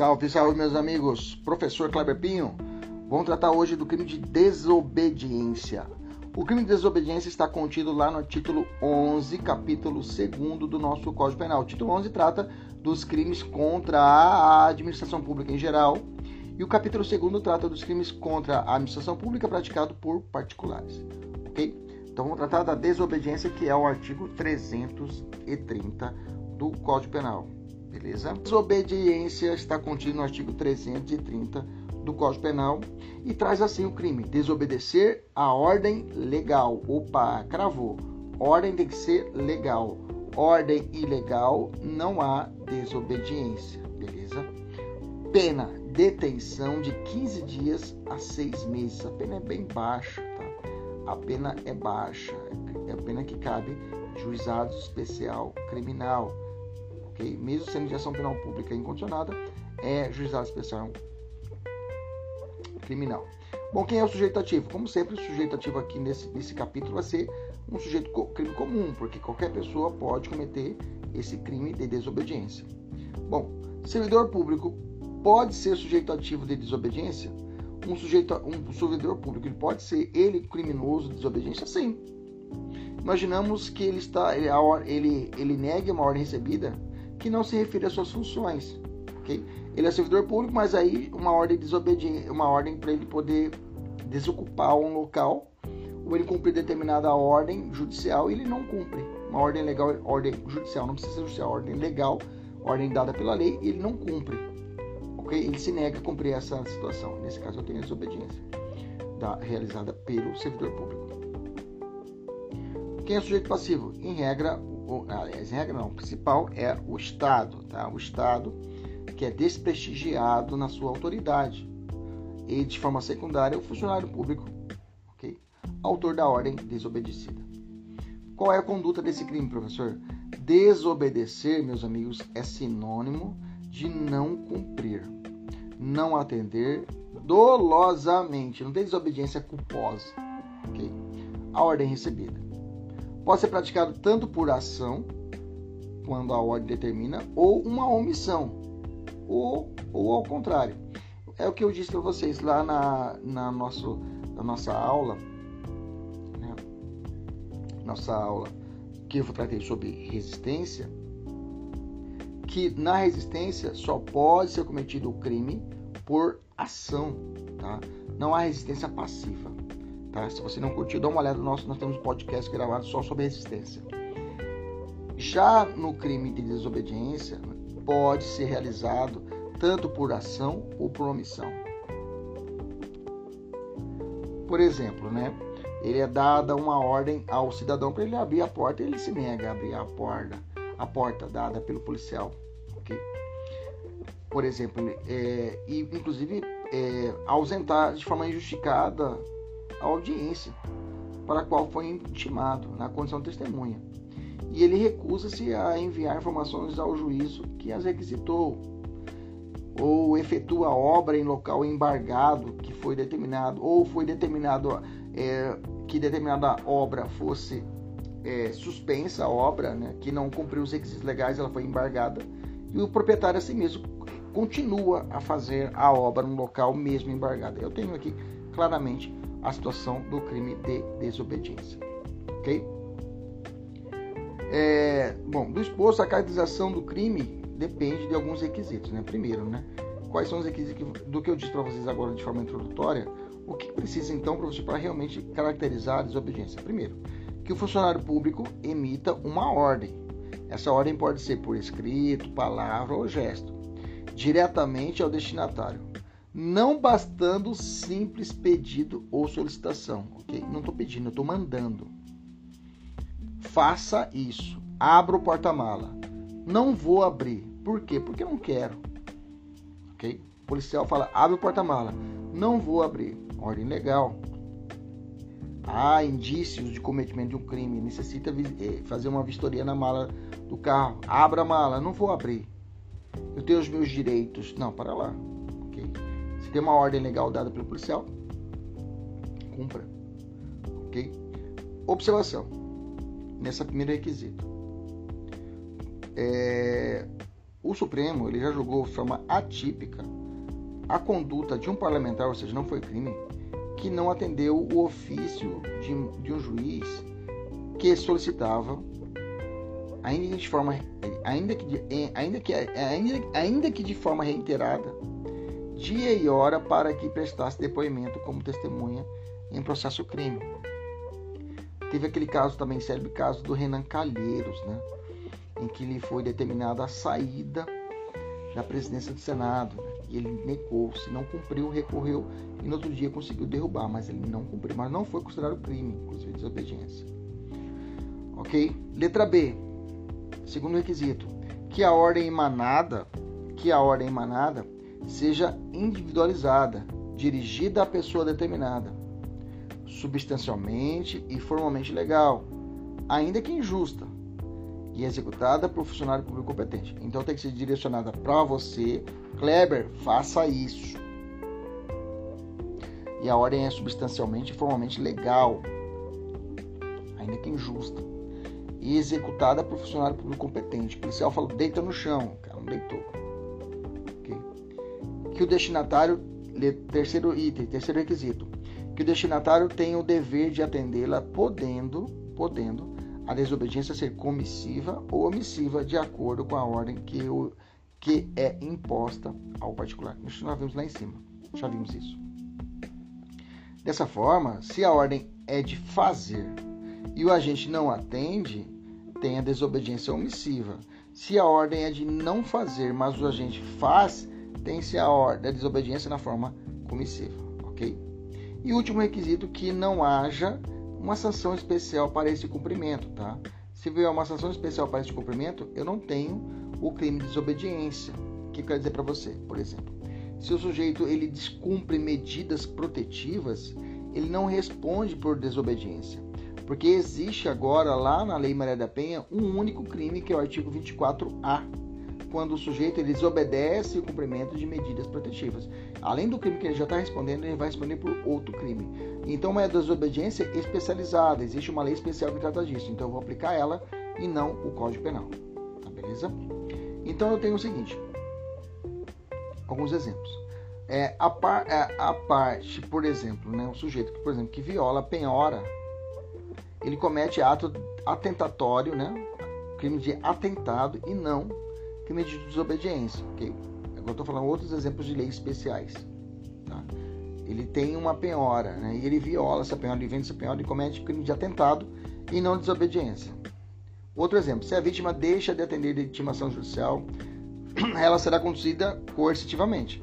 Salve, salve, meus amigos. Professor Kleber Pinho. Vamos tratar hoje do crime de desobediência. O crime de desobediência está contido lá no título 11, capítulo 2 do nosso Código Penal. O título 11 trata dos crimes contra a administração pública em geral e o capítulo 2 trata dos crimes contra a administração pública praticado por particulares. Ok? Então vamos tratar da desobediência, que é o artigo 330 do Código Penal. Beleza? Desobediência está contido no artigo 330 do Código Penal e traz assim o crime: desobedecer a ordem legal. Opa, cravou. Ordem tem que ser legal. Ordem ilegal, não há desobediência. Beleza? Pena: detenção de 15 dias a 6 meses. A pena é bem baixa, tá? A pena é baixa. É a pena que cabe juizado especial criminal Mesmo sendo de ação penal pública incondicionada, é juizado especial criminal. Bom, quem é o sujeito ativo? Como sempre, o sujeito ativo aqui nesse, nesse capítulo vai ser um sujeito crime comum, porque qualquer pessoa pode cometer esse crime de desobediência. Bom, servidor público pode ser sujeito ativo de desobediência? Um sujeito, um servidor público, ele pode ser ele criminoso de desobediência? Sim. Imaginamos que ele está, ele, ele, ele negue uma ordem recebida que não se refere às suas funções. Okay? Ele é servidor público, mas aí uma ordem desobediente, uma ordem para ele poder desocupar um local, ou ele cumprir determinada ordem judicial, ele não cumpre. Uma ordem legal, ordem judicial, não precisa ser judicial, ordem legal, ordem dada pela lei, ele não cumpre. Ele se nega a cumprir essa situação. Nesse caso, eu tenho desobediência da, realizada pelo servidor público. Quem é o sujeito passivo? Em regra, aliás, regra não, o principal é o Estado, tá? O Estado que é desprestigiado na sua autoridade e de forma secundária o funcionário público, ok? Autor da ordem desobedecida. Qual é a conduta desse crime, professor? Desobedecer, meus amigos, é sinônimo de não cumprir, não atender dolosamente, não tem desobediência culposa, ok? A ordem recebida pode ser praticado tanto por ação, quando a ordem determina, ou uma omissão, ou, ou ao contrário. É o que eu disse para vocês lá na, na, nosso, na nossa aula, né? nossa aula que eu tratei sobre resistência, que na resistência só pode ser cometido o crime por ação, tá? Não há resistência passiva. Tá? Se você não curtiu, dá uma olhada no nosso, nós temos um podcast gravado só sobre resistência. Já no crime de desobediência, pode ser realizado tanto por ação ou por omissão. Por exemplo, né? Ele é dada uma ordem ao cidadão para ele abrir a porta, ele se nega a abrir a porta, a porta dada pelo policial, ok? Por exemplo, é, e inclusive é, ausentar de forma injustificada a audiência para a qual foi intimado na condição de testemunha. E ele recusa-se a enviar informações ao juízo que as requisitou, ou efetua obra em local embargado que foi determinado, ou foi determinado é, que determinada obra fosse é, suspensa, a obra, né, que não cumpriu os requisitos legais, ela foi embargada, e o proprietário assim mesmo continua a fazer a obra no local mesmo embargado. Eu tenho aqui claramente a situação do crime de desobediência. Ok? É, bom, do exposto, a caracterização do crime depende de alguns requisitos. Né? Primeiro, né? quais são os requisitos do que eu disse para vocês agora de forma introdutória? O que precisa então você para realmente caracterizar a desobediência? Primeiro, que o funcionário público emita uma ordem. Essa ordem pode ser por escrito, palavra ou gesto, diretamente ao destinatário não bastando simples pedido ou solicitação, ok? Não estou pedindo, eu estou mandando. Faça isso. Abra o porta-mala. Não vou abrir. Por quê? Porque não quero. Ok? O policial fala: abre o porta-mala. Não vou abrir. Ordem legal. Há indícios de cometimento de um crime. Necessita eh, fazer uma vistoria na mala do carro. Abra a mala. Não vou abrir. Eu tenho os meus direitos. Não, para lá. Se tem uma ordem legal dada pelo policial, cumpra. Ok? Observação. Nessa primeiro requisito. É, o Supremo ele já julgou de forma atípica a conduta de um parlamentar, ou seja, não foi crime, que não atendeu o ofício de, de um juiz que solicitava, ainda que de forma, ainda que, ainda que, ainda, ainda que de forma reiterada, dia e hora para que prestasse depoimento como testemunha em processo crime. Teve aquele caso também, célebre caso do Renan Calheiros, né? em que lhe foi determinada a saída da presidência do Senado. Né? E ele negou-se, não cumpriu, recorreu e no outro dia conseguiu derrubar, mas ele não cumpriu. Mas não foi considerado crime, inclusive desobediência. Ok? Letra B. Segundo requisito, que a ordem emanada, que a ordem emanada seja individualizada, dirigida à pessoa determinada, substancialmente e formalmente legal, ainda que injusta, e executada por funcionário público competente. Então tem que ser direcionada para você, Kleber, faça isso. E a ordem é substancialmente e formalmente legal, ainda que injusta, e executada por funcionário público competente. O policial falou, deita no chão, o cara não deitou que o destinatário, terceiro item, terceiro requisito, que o destinatário tem o dever de atendê-la, podendo, podendo a desobediência ser comissiva ou omissiva de acordo com a ordem que, o, que é imposta ao particular. Isso nós vimos lá em cima, já vimos isso. Dessa forma, se a ordem é de fazer e o agente não atende, tem a desobediência omissiva. Se a ordem é de não fazer, mas o agente faz, tem-se a ordem da desobediência na forma comissiva, ok? E último requisito, que não haja uma sanção especial para esse cumprimento, tá? Se vier uma sanção especial para esse cumprimento, eu não tenho o crime de desobediência. O que quer dizer para você? Por exemplo, se o sujeito ele descumpre medidas protetivas, ele não responde por desobediência. Porque existe agora lá na Lei Maria da Penha um único crime que é o artigo 24A, quando o sujeito ele desobedece o cumprimento de medidas protetivas. Além do crime que ele já está respondendo, ele vai responder por outro crime. Então, é desobediência especializada. Existe uma lei especial que trata disso. Então, eu vou aplicar ela e não o Código Penal. Tá beleza? Então, eu tenho o seguinte: alguns exemplos. É, a, par, é, a parte, por exemplo, né, um sujeito que, por exemplo, que viola, penhora, ele comete ato atentatório, né, crime de atentado e não crime de desobediência. Okay? Agora estou falando outros exemplos de leis especiais. Tá? Ele tem uma penhora, né? e ele viola essa penhora, ele vende essa penhora e comete crime de atentado e não desobediência. Outro exemplo, se a vítima deixa de atender a intimação judicial, ela será conduzida coercitivamente,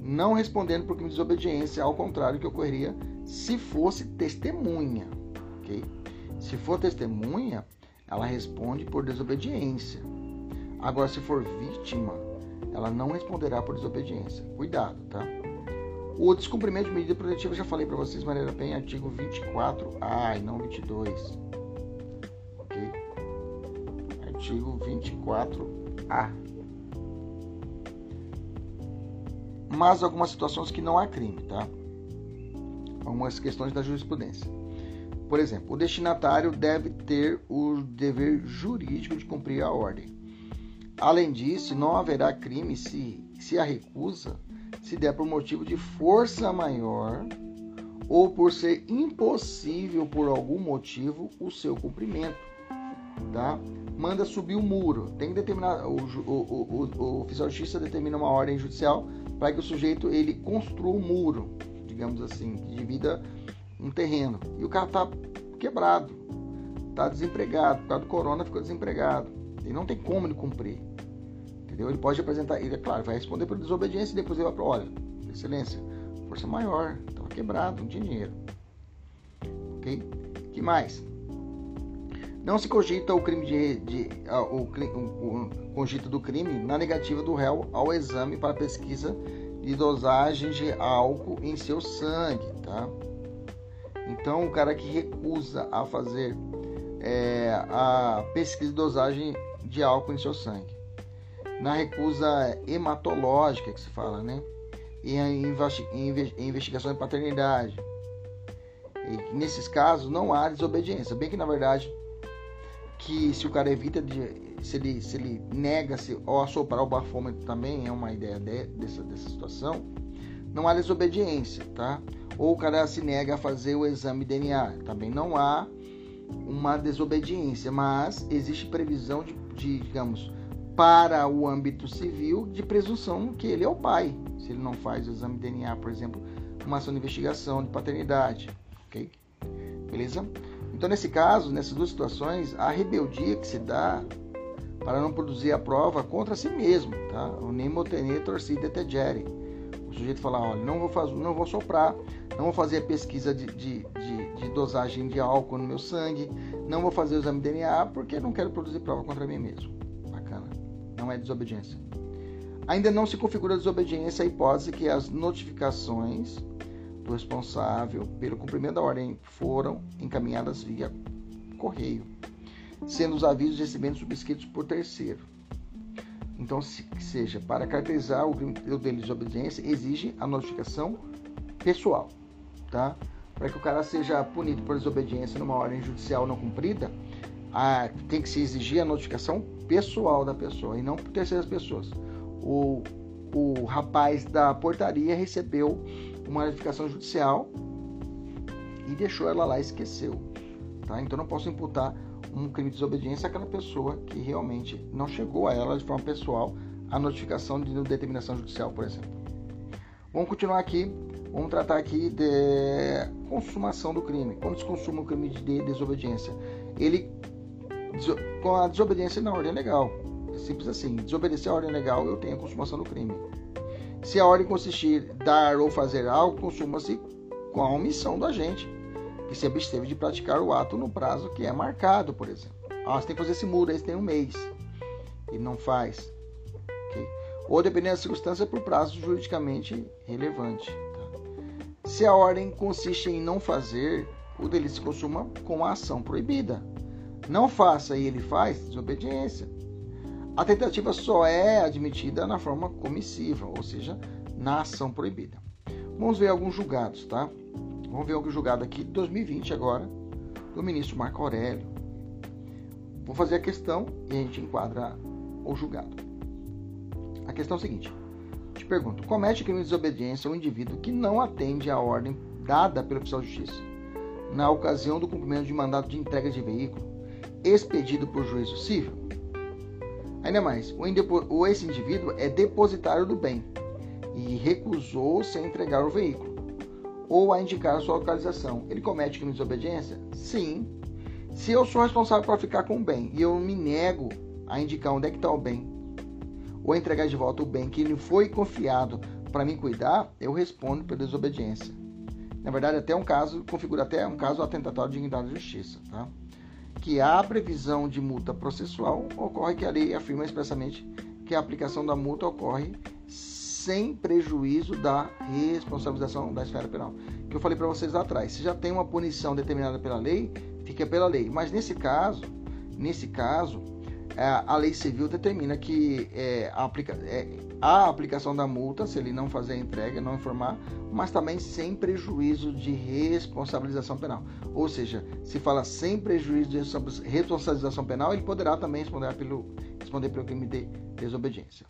não respondendo por crime de desobediência, ao contrário que ocorreria se fosse testemunha. Okay? Se for testemunha, ela responde por desobediência. Agora, se for vítima, ela não responderá por desobediência. Cuidado, tá? O descumprimento de medida protetiva, já falei para vocês, maneira bem, artigo 24A e não 22. Ok? Artigo 24A. Mas algumas situações que não há crime, tá? Algumas questões da jurisprudência. Por exemplo, o destinatário deve ter o dever jurídico de cumprir a ordem Além disso, não haverá crime se, se a recusa se der por motivo de força maior ou por ser impossível por algum motivo o seu cumprimento. Tá? Manda subir o muro. Tem que determinar. O, o, o, o oficial de justiça determina uma ordem judicial para que o sujeito ele construa um muro, digamos assim, que divida um terreno. E o cara está quebrado, está desempregado, por causa do corona ficou desempregado. E não tem como ele cumprir. Entendeu? Ele pode apresentar, ele, é claro, vai responder por desobediência e depois ele vai para olha, excelência, força maior, estava quebrado, um dinheiro. Ok? que mais? Não se cogita o crime de, de o, o, o do crime na negativa do réu ao exame para pesquisa de dosagem de álcool em seu sangue, tá? Então, o cara que recusa a fazer é, a pesquisa de dosagem de álcool em seu sangue. Na recusa hematológica que se fala, né? E a investigação de paternidade. E nesses casos não há desobediência. Bem que na verdade que se o cara evita de. Se ele, se ele nega se ou assoprar o bafômetro também é uma ideia de, dessa, dessa situação, não há desobediência, tá? Ou o cara se nega a fazer o exame DNA, também não há uma desobediência, mas existe previsão de, de digamos, para o âmbito civil de presunção que ele é o pai, se ele não faz o exame DNA, por exemplo, uma ação de investigação de paternidade, ok? Beleza? Então, nesse caso, nessas duas situações, a rebeldia que se dá para não produzir a prova contra si mesmo, tá? O nemo tenere torcida tegere. O sujeito fala, olha, não vou fazer, não vou soprar, não vou fazer a pesquisa de, de, de, de, dosagem de álcool no meu sangue, não vou fazer o exame de DNA porque não quero produzir prova contra mim mesmo. Bacana. Não é desobediência. Ainda não se configura desobediência a hipótese que as notificações do responsável pelo cumprimento da ordem foram encaminhadas via correio, sendo os avisos recebidos subscritos por terceiro. Então, se seja para caracterizar o crime de desobediência, exige a notificação pessoal, tá? Para que o cara seja punido por desobediência numa ordem judicial não cumprida, a, tem que se exigir a notificação pessoal da pessoa e não por terceiras pessoas. O, o rapaz da portaria recebeu uma notificação judicial e deixou ela lá e esqueceu. Tá? Então não posso imputar um crime de desobediência àquela pessoa que realmente não chegou a ela de forma pessoal a notificação de determinação judicial, por exemplo. Vamos continuar aqui. Vamos tratar aqui de consumação do crime. Quando se consuma o crime de desobediência, ele com a desobediência na ordem legal. É simples assim. Desobedecer a ordem legal, eu tenho a consumação do crime. Se a ordem consistir dar ou fazer algo, consuma-se com a omissão do agente, que se absteve de praticar o ato no prazo que é marcado, por exemplo. Ah, você tem que fazer esse muro, esse tem um mês. E não faz. Okay? Ou, dependendo da circunstância, por prazo juridicamente relevante. Tá? Se a ordem consiste em não fazer, o delito se consuma com a ação proibida. Não faça e ele faz, desobediência. A tentativa só é admitida na forma comissiva, ou seja, na ação proibida. Vamos ver alguns julgados, tá? Vamos ver algum julgado aqui de 2020 agora, do ministro Marco Aurélio. Vou fazer a questão e a gente enquadra o julgado. A questão é a seguinte: te pergunto, comete crime de desobediência um indivíduo que não atende à ordem dada pelo oficial de justiça na ocasião do cumprimento de mandado de entrega de veículo expedido por juízo civil? Ainda mais, o esse indivíduo é depositário do bem e recusou-se a entregar o veículo ou a indicar a sua localização. Ele comete crime de desobediência? Sim. Se eu sou responsável por ficar com o bem e eu me nego a indicar onde é que está o bem ou entregar de volta o bem que lhe foi confiado para me cuidar, eu respondo por desobediência. Na verdade, até um caso, configura até um caso atentatório de dignidade da justiça, tá? que há previsão de multa processual, ocorre que a lei afirma expressamente que a aplicação da multa ocorre sem prejuízo da responsabilização da esfera penal. Que eu falei para vocês lá atrás. Se já tem uma punição determinada pela lei, fica pela lei. Mas nesse caso, nesse caso, a lei civil determina que é, aplica, é, a aplicação da multa, se ele não fazer a entrega, não informar, mas também sem prejuízo de responsabilização penal. Ou seja, se fala sem prejuízo de responsabilização penal, ele poderá também responder pelo, responder pelo crime de desobediência.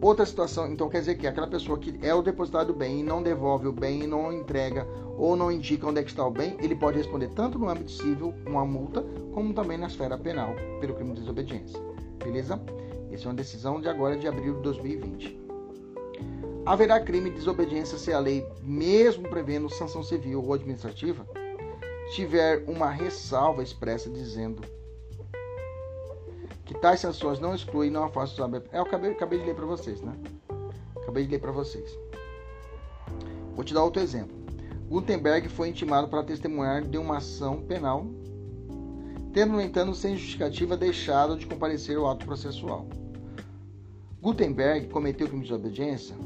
Outra situação, então quer dizer que aquela pessoa que é o depositário do bem e não devolve o bem, não entrega ou não indica onde é que está o bem, ele pode responder tanto no âmbito civil, uma multa, como também na esfera penal, pelo crime de desobediência. Beleza? Essa é uma decisão de agora, de abril de 2020. Haverá crime de desobediência se a lei, mesmo prevendo sanção civil ou administrativa, tiver uma ressalva expressa dizendo tais sanções não excluem não afastam os É, eu acabei, acabei de ler para vocês, né? Acabei de ler para vocês. Vou te dar outro exemplo. Gutenberg foi intimado para testemunhar de uma ação penal, tendo, no entanto, sem justificativa, deixado de comparecer ao ato processual. Gutenberg cometeu crime de desobediência?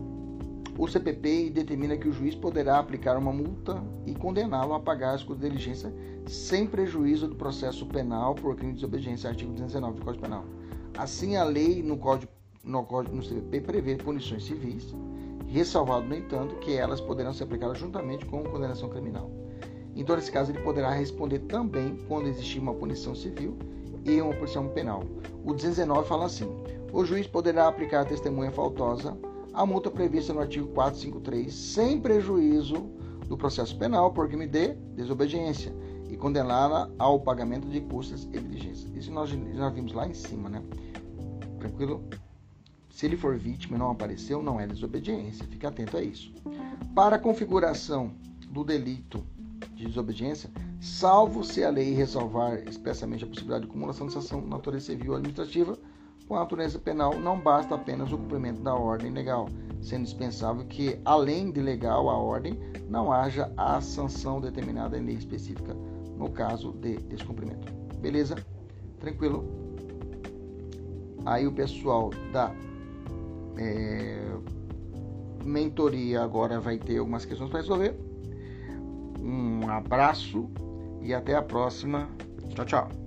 O CPP determina que o juiz poderá aplicar uma multa e condená-lo a pagar as custas de diligência sem prejuízo do processo penal por crime de desobediência, artigo 219 do Código Penal. Assim, a lei no Código no, Código, no CPP prevê punições civis, ressalvado, no entanto, que elas poderão ser aplicadas juntamente com condenação criminal. Então, nesse caso, ele poderá responder também quando existir uma punição civil e uma punição penal. O 219 fala assim: o juiz poderá aplicar testemunha faltosa a multa prevista no artigo 453 sem prejuízo do processo penal por crime de desobediência e condená-la ao pagamento de custas e diligências. Isso nós já vimos lá em cima, né? Tranquilo? Se ele for vítima e não apareceu, não é desobediência. Fique atento a isso. Para a configuração do delito de desobediência, salvo se a lei ressalvar expressamente a possibilidade de acumulação de sanção de natureza civil ou administrativa com a natureza penal, não basta apenas o cumprimento da ordem legal, sendo dispensável que, além de legal a ordem, não haja a sanção determinada em lei específica no caso de descumprimento. Beleza? Tranquilo? Aí o pessoal da é, mentoria agora vai ter algumas questões para resolver. Um abraço e até a próxima. Tchau, tchau.